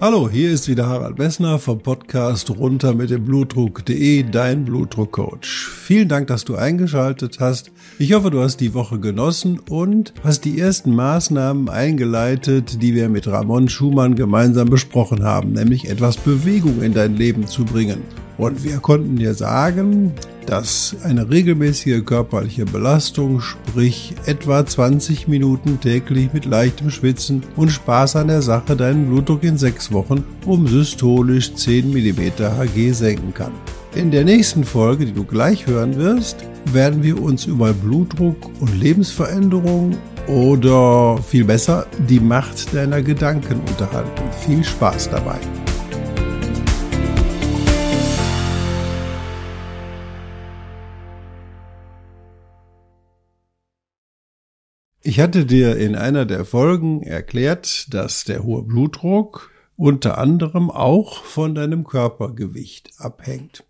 Hallo, hier ist wieder Harald Messner vom Podcast runter mit dem Blutdruck.de, dein Blutdruckcoach. Vielen Dank, dass du eingeschaltet hast. Ich hoffe, du hast die Woche genossen und hast die ersten Maßnahmen eingeleitet, die wir mit Ramon Schumann gemeinsam besprochen haben, nämlich etwas Bewegung in dein Leben zu bringen. Und wir konnten dir sagen, dass eine regelmäßige körperliche Belastung, sprich etwa 20 Minuten täglich mit leichtem Schwitzen und Spaß an der Sache deinen Blutdruck in sechs Wochen um systolisch 10 mm Hg senken kann. In der nächsten Folge, die du gleich hören wirst, werden wir uns über Blutdruck und Lebensveränderung oder viel besser die Macht deiner Gedanken unterhalten. Viel Spaß dabei! Ich hatte dir in einer der Folgen erklärt, dass der hohe Blutdruck unter anderem auch von deinem Körpergewicht abhängt.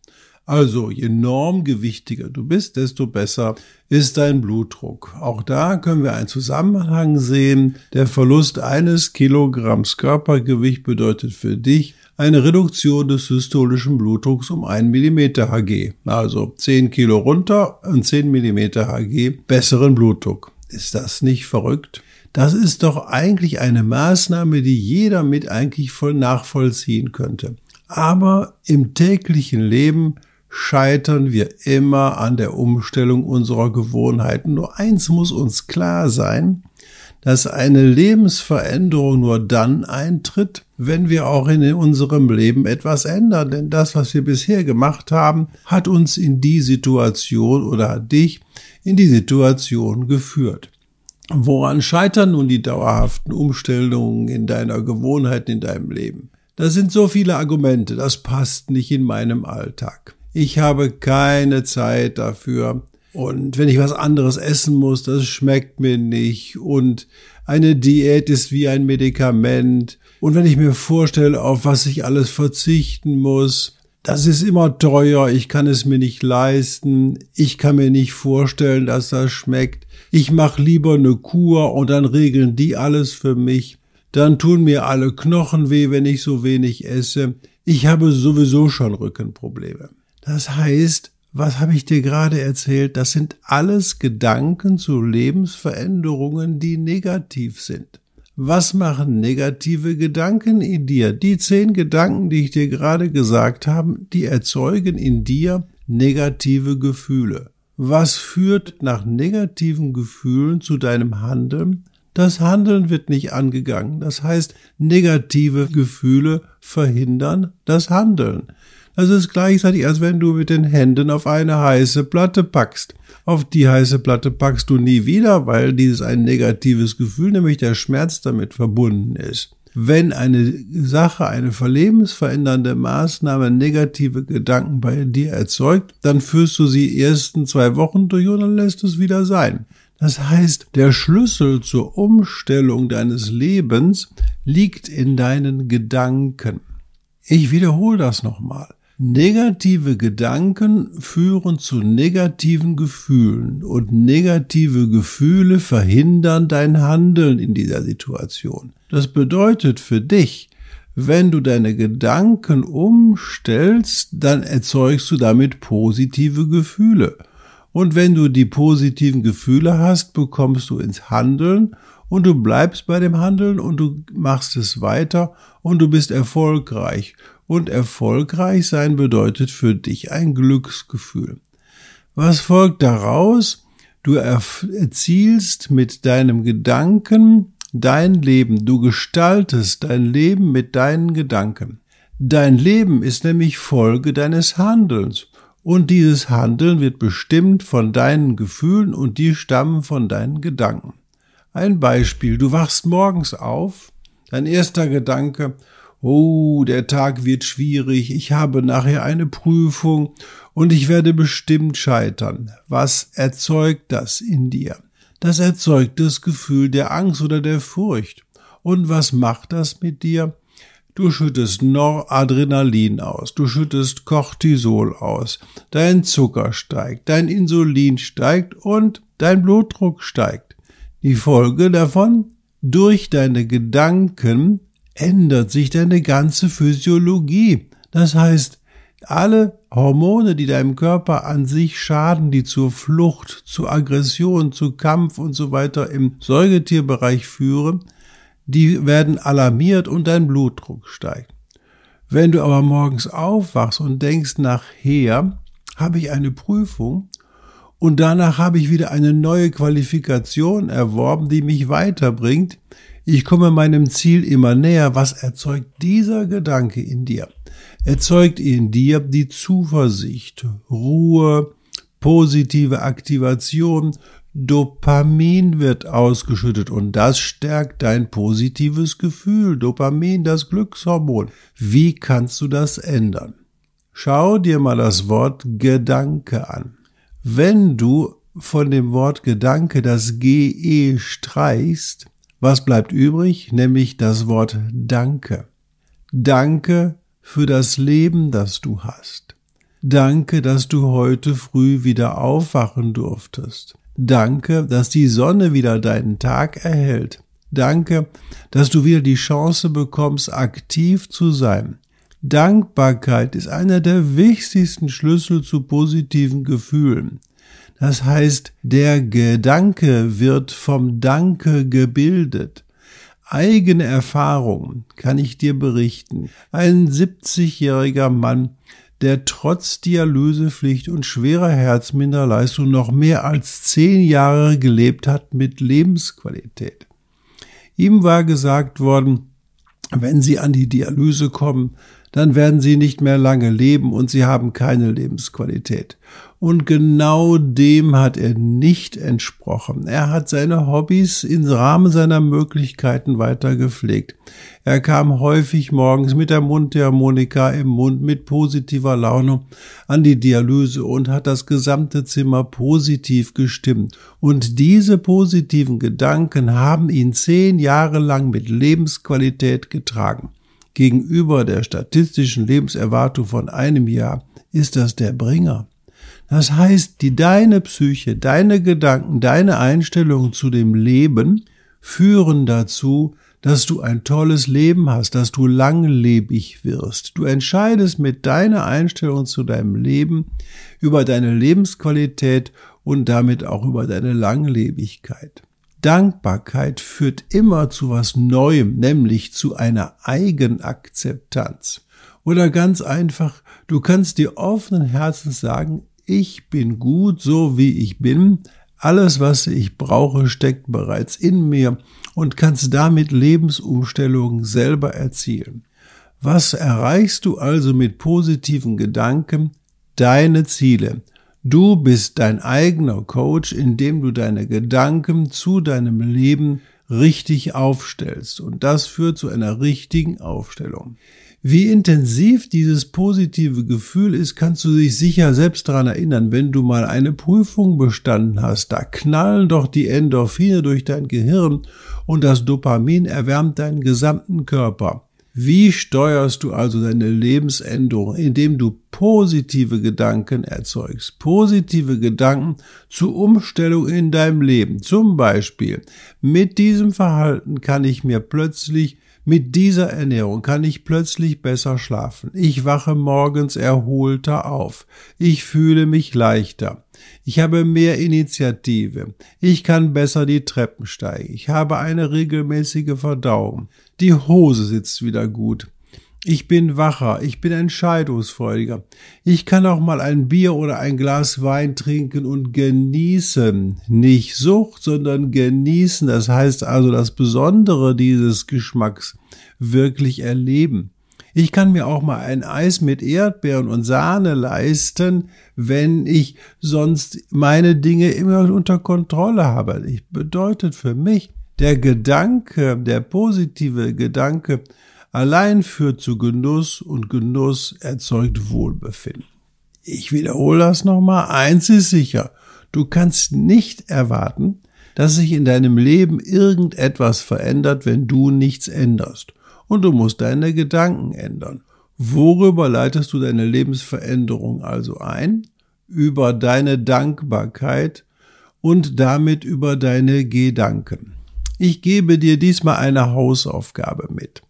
Also je normgewichtiger du bist, desto besser ist dein Blutdruck. Auch da können wir einen Zusammenhang sehen. Der Verlust eines Kilogramms Körpergewicht bedeutet für dich eine Reduktion des systolischen Blutdrucks um 1 mm Hg. Also 10 Kilo runter und 10 mm Hg besseren Blutdruck. Ist das nicht verrückt? Das ist doch eigentlich eine Maßnahme, die jeder mit eigentlich voll nachvollziehen könnte. Aber im täglichen Leben scheitern wir immer an der Umstellung unserer Gewohnheiten. Nur eins muss uns klar sein, dass eine Lebensveränderung nur dann eintritt, wenn wir auch in unserem Leben etwas ändern. Denn das, was wir bisher gemacht haben, hat uns in die Situation oder hat dich in die Situation geführt. Woran scheitern nun die dauerhaften Umstellungen in deiner Gewohnheit in deinem Leben? Da sind so viele Argumente, das passt nicht in meinem Alltag. Ich habe keine Zeit dafür. Und wenn ich was anderes essen muss, das schmeckt mir nicht. Und eine Diät ist wie ein Medikament. Und wenn ich mir vorstelle, auf was ich alles verzichten muss, das ist immer teuer, ich kann es mir nicht leisten, ich kann mir nicht vorstellen, dass das schmeckt. Ich mache lieber eine Kur und dann regeln die alles für mich. Dann tun mir alle Knochen weh, wenn ich so wenig esse. Ich habe sowieso schon Rückenprobleme. Das heißt, was habe ich dir gerade erzählt? Das sind alles Gedanken zu Lebensveränderungen, die negativ sind. Was machen negative Gedanken in dir? Die zehn Gedanken, die ich dir gerade gesagt habe, die erzeugen in dir negative Gefühle. Was führt nach negativen Gefühlen zu deinem Handeln? Das Handeln wird nicht angegangen. Das heißt, negative Gefühle verhindern das Handeln. Das ist gleichzeitig, als wenn du mit den Händen auf eine heiße Platte packst. Auf die heiße Platte packst du nie wieder, weil dieses ein negatives Gefühl, nämlich der Schmerz damit verbunden ist. Wenn eine Sache, eine verlebensverändernde Maßnahme negative Gedanken bei dir erzeugt, dann führst du sie ersten zwei Wochen durch und dann lässt es wieder sein. Das heißt, der Schlüssel zur Umstellung deines Lebens liegt in deinen Gedanken. Ich wiederhole das nochmal. Negative Gedanken führen zu negativen Gefühlen und negative Gefühle verhindern dein Handeln in dieser Situation. Das bedeutet für dich, wenn du deine Gedanken umstellst, dann erzeugst du damit positive Gefühle. Und wenn du die positiven Gefühle hast, bekommst du ins Handeln und du bleibst bei dem Handeln und du machst es weiter und du bist erfolgreich und erfolgreich sein bedeutet für dich ein Glücksgefühl. Was folgt daraus? Du erzielst mit deinem Gedanken dein Leben. Du gestaltest dein Leben mit deinen Gedanken. Dein Leben ist nämlich Folge deines Handelns. Und dieses Handeln wird bestimmt von deinen Gefühlen und die stammen von deinen Gedanken. Ein Beispiel. Du wachst morgens auf. Dein erster Gedanke, oh, der Tag wird schwierig, ich habe nachher eine Prüfung und ich werde bestimmt scheitern. Was erzeugt das in dir? Das erzeugt das Gefühl der Angst oder der Furcht. Und was macht das mit dir? Du schüttest Noradrenalin aus, du schüttest Cortisol aus, dein Zucker steigt, dein Insulin steigt und dein Blutdruck steigt. Die Folge davon? Durch deine Gedanken ändert sich deine ganze Physiologie. Das heißt, alle Hormone, die deinem Körper an sich schaden, die zur Flucht, zu Aggression, zu Kampf und so weiter im Säugetierbereich führen, die werden alarmiert und dein Blutdruck steigt. Wenn du aber morgens aufwachst und denkst, nachher habe ich eine Prüfung und danach habe ich wieder eine neue Qualifikation erworben, die mich weiterbringt, ich komme meinem Ziel immer näher, was erzeugt dieser Gedanke in dir? Erzeugt in dir die Zuversicht, Ruhe, positive Aktivation, Dopamin wird ausgeschüttet und das stärkt dein positives Gefühl. Dopamin, das Glückshormon. Wie kannst du das ändern? Schau dir mal das Wort Gedanke an. Wenn du von dem Wort Gedanke das GE streichst, was bleibt übrig? Nämlich das Wort Danke. Danke für das Leben, das du hast. Danke, dass du heute früh wieder aufwachen durftest. Danke, dass die Sonne wieder deinen Tag erhält. Danke, dass du wieder die Chance bekommst, aktiv zu sein. Dankbarkeit ist einer der wichtigsten Schlüssel zu positiven Gefühlen. Das heißt, der Gedanke wird vom Danke gebildet. Eigene Erfahrung kann ich dir berichten. Ein 70-jähriger Mann der trotz Dialysepflicht und schwerer Herzminderleistung noch mehr als zehn Jahre gelebt hat mit Lebensqualität. Ihm war gesagt worden, wenn Sie an die Dialyse kommen, dann werden Sie nicht mehr lange leben und Sie haben keine Lebensqualität. Und genau dem hat er nicht entsprochen. Er hat seine Hobbys im Rahmen seiner Möglichkeiten weiter gepflegt. Er kam häufig morgens mit der Mundharmonika im Mund mit positiver Laune an die Dialyse und hat das gesamte Zimmer positiv gestimmt. Und diese positiven Gedanken haben ihn zehn Jahre lang mit Lebensqualität getragen. Gegenüber der statistischen Lebenserwartung von einem Jahr ist das der Bringer. Das heißt, die deine Psyche, deine Gedanken, deine Einstellungen zu dem Leben führen dazu, dass du ein tolles Leben hast, dass du langlebig wirst. Du entscheidest mit deiner Einstellung zu deinem Leben über deine Lebensqualität und damit auch über deine Langlebigkeit. Dankbarkeit führt immer zu was Neuem, nämlich zu einer Eigenakzeptanz. Oder ganz einfach, du kannst dir offenen Herzens sagen, ich bin gut so wie ich bin, alles, was ich brauche, steckt bereits in mir und kannst damit Lebensumstellungen selber erzielen. Was erreichst du also mit positiven Gedanken? Deine Ziele. Du bist dein eigener Coach, indem du deine Gedanken zu deinem Leben richtig aufstellst. Und das führt zu einer richtigen Aufstellung. Wie intensiv dieses positive Gefühl ist, kannst du dich sicher selbst daran erinnern, wenn du mal eine Prüfung bestanden hast. Da knallen doch die Endorphine durch dein Gehirn und das Dopamin erwärmt deinen gesamten Körper. Wie steuerst du also deine Lebensänderung, indem du positive Gedanken erzeugst? Positive Gedanken zur Umstellung in deinem Leben. Zum Beispiel, mit diesem Verhalten kann ich mir plötzlich mit dieser Ernährung kann ich plötzlich besser schlafen. Ich wache morgens erholter auf. Ich fühle mich leichter. Ich habe mehr Initiative. Ich kann besser die Treppen steigen. Ich habe eine regelmäßige Verdauung. Die Hose sitzt wieder gut. Ich bin wacher, ich bin entscheidungsfreudiger. Ich kann auch mal ein Bier oder ein Glas Wein trinken und genießen. Nicht Sucht, sondern genießen. Das heißt also das Besondere dieses Geschmacks wirklich erleben. Ich kann mir auch mal ein Eis mit Erdbeeren und Sahne leisten, wenn ich sonst meine Dinge immer unter Kontrolle habe. Ich bedeutet für mich der Gedanke, der positive Gedanke allein führt zu Genuss und Genuss erzeugt Wohlbefinden. Ich wiederhole das nochmal. Eins ist sicher. Du kannst nicht erwarten, dass sich in deinem Leben irgendetwas verändert, wenn du nichts änderst. Und du musst deine Gedanken ändern. Worüber leitest du deine Lebensveränderung also ein? Über deine Dankbarkeit und damit über deine Gedanken. Ich gebe dir diesmal eine Hausaufgabe mit.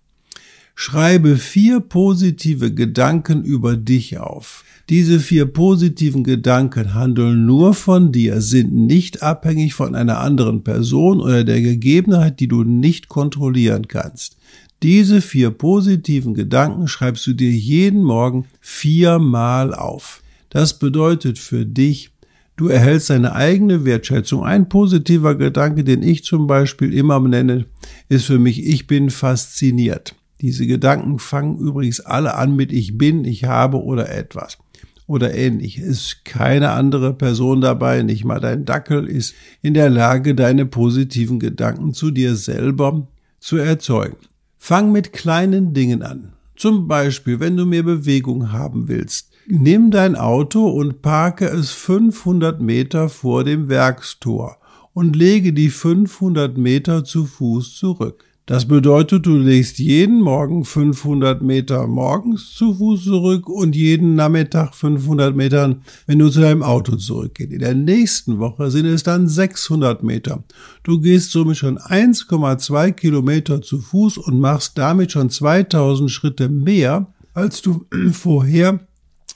Schreibe vier positive Gedanken über dich auf. Diese vier positiven Gedanken handeln nur von dir, sind nicht abhängig von einer anderen Person oder der Gegebenheit, die du nicht kontrollieren kannst. Diese vier positiven Gedanken schreibst du dir jeden Morgen viermal auf. Das bedeutet für dich, du erhältst deine eigene Wertschätzung. Ein positiver Gedanke, den ich zum Beispiel immer nenne, ist für mich, ich bin fasziniert. Diese Gedanken fangen übrigens alle an mit ich bin, ich habe oder etwas oder ähnlich. Es ist keine andere Person dabei, nicht mal dein Dackel ist in der Lage, deine positiven Gedanken zu dir selber zu erzeugen. Fang mit kleinen Dingen an. Zum Beispiel, wenn du mehr Bewegung haben willst, nimm dein Auto und parke es 500 Meter vor dem Werkstor und lege die 500 Meter zu Fuß zurück. Das bedeutet, du legst jeden Morgen 500 Meter morgens zu Fuß zurück und jeden Nachmittag 500 Metern, wenn du zu deinem Auto zurückgehst. In der nächsten Woche sind es dann 600 Meter. Du gehst somit schon 1,2 Kilometer zu Fuß und machst damit schon 2000 Schritte mehr, als du vorher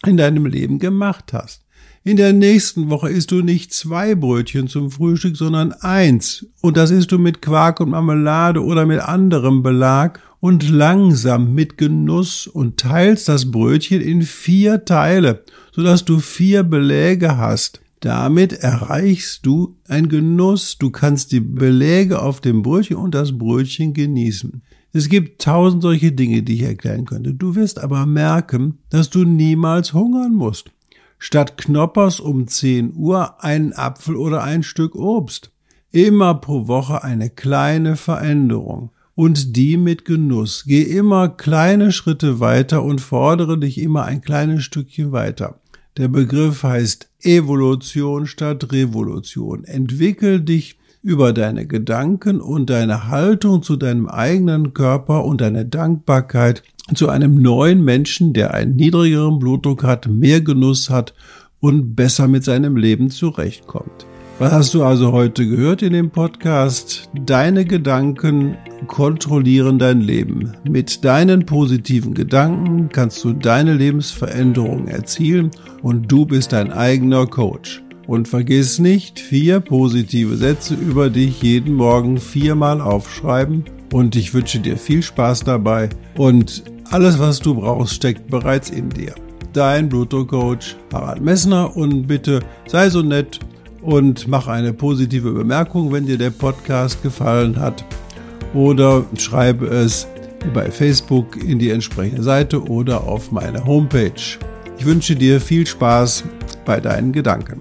in deinem Leben gemacht hast. In der nächsten Woche isst du nicht zwei Brötchen zum Frühstück, sondern eins. Und das isst du mit Quark und Marmelade oder mit anderem Belag und langsam mit Genuss und teilst das Brötchen in vier Teile, sodass du vier Beläge hast. Damit erreichst du ein Genuss. Du kannst die Beläge auf dem Brötchen und das Brötchen genießen. Es gibt tausend solche Dinge, die ich erklären könnte. Du wirst aber merken, dass du niemals hungern musst statt Knoppers um 10 Uhr einen Apfel oder ein Stück Obst. Immer pro Woche eine kleine Veränderung und die mit Genuss. Geh immer kleine Schritte weiter und fordere dich immer ein kleines Stückchen weiter. Der Begriff heißt Evolution statt Revolution. Entwickel dich über deine Gedanken und deine Haltung zu deinem eigenen Körper und deine Dankbarkeit zu einem neuen Menschen, der einen niedrigeren Blutdruck hat, mehr Genuss hat und besser mit seinem Leben zurechtkommt. Was hast du also heute gehört in dem Podcast? Deine Gedanken kontrollieren dein Leben. Mit deinen positiven Gedanken kannst du deine Lebensveränderung erzielen und du bist dein eigener Coach. Und vergiss nicht, vier positive Sätze über dich jeden Morgen viermal aufschreiben. Und ich wünsche dir viel Spaß dabei. Und alles, was du brauchst, steckt bereits in dir. Dein Blutdruckcoach Harald Messner und bitte sei so nett und mach eine positive Bemerkung, wenn dir der Podcast gefallen hat oder schreibe es bei Facebook in die entsprechende Seite oder auf meine Homepage. Ich wünsche dir viel Spaß bei deinen Gedanken.